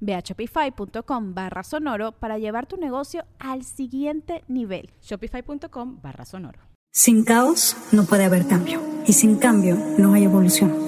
Ve a shopify.com barra sonoro para llevar tu negocio al siguiente nivel. Shopify.com barra sonoro. Sin caos no puede haber cambio y sin cambio no hay evolución.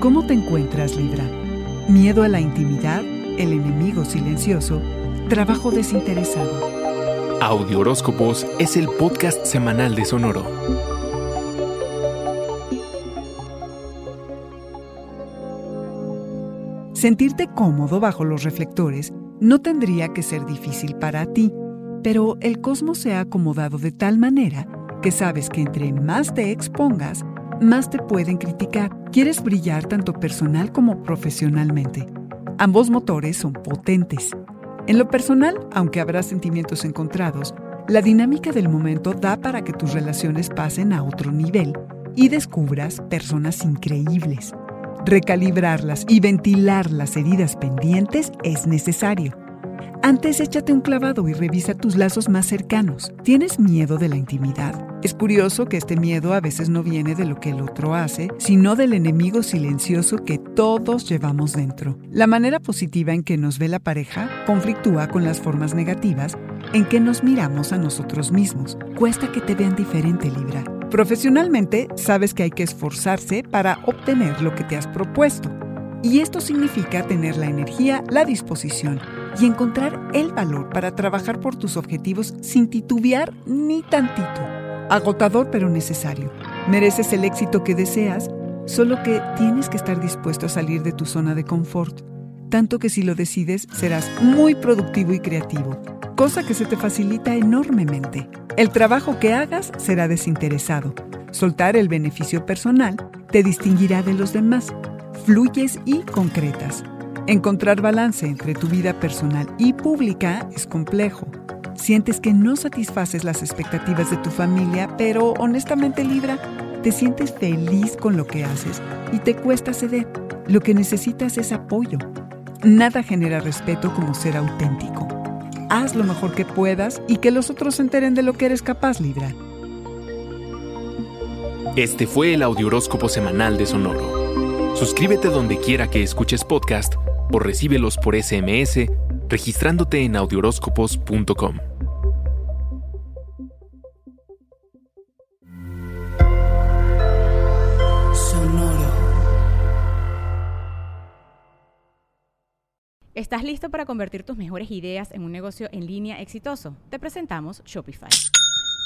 ¿Cómo te encuentras, Libra? ¿Miedo a la intimidad? ¿El enemigo silencioso? ¿Trabajo desinteresado? Audio Horóscopos es el podcast semanal de Sonoro. Sentirte cómodo bajo los reflectores no tendría que ser difícil para ti, pero el cosmos se ha acomodado de tal manera que sabes que entre más te expongas, más te pueden criticar. Quieres brillar tanto personal como profesionalmente. Ambos motores son potentes. En lo personal, aunque habrá sentimientos encontrados, la dinámica del momento da para que tus relaciones pasen a otro nivel y descubras personas increíbles. Recalibrarlas y ventilar las heridas pendientes es necesario. Antes échate un clavado y revisa tus lazos más cercanos. ¿Tienes miedo de la intimidad? Es curioso que este miedo a veces no viene de lo que el otro hace, sino del enemigo silencioso que todos llevamos dentro. La manera positiva en que nos ve la pareja conflictúa con las formas negativas en que nos miramos a nosotros mismos. Cuesta que te vean diferente, Libra. Profesionalmente, sabes que hay que esforzarse para obtener lo que te has propuesto. Y esto significa tener la energía, la disposición y encontrar el valor para trabajar por tus objetivos sin titubear ni tantito. Agotador pero necesario. Mereces el éxito que deseas, solo que tienes que estar dispuesto a salir de tu zona de confort. Tanto que si lo decides serás muy productivo y creativo, cosa que se te facilita enormemente. El trabajo que hagas será desinteresado. Soltar el beneficio personal te distinguirá de los demás fluyes y concretas. Encontrar balance entre tu vida personal y pública es complejo. Sientes que no satisfaces las expectativas de tu familia, pero honestamente Libra, te sientes feliz con lo que haces y te cuesta ceder. Lo que necesitas es apoyo. Nada genera respeto como ser auténtico. Haz lo mejor que puedas y que los otros se enteren de lo que eres capaz, Libra. Este fue el Audioróscopo Semanal de Sonoro. Suscríbete donde quiera que escuches podcast o recíbelos por SMS registrándote en audioróscopos.com. ¿Estás listo para convertir tus mejores ideas en un negocio en línea exitoso? Te presentamos Shopify.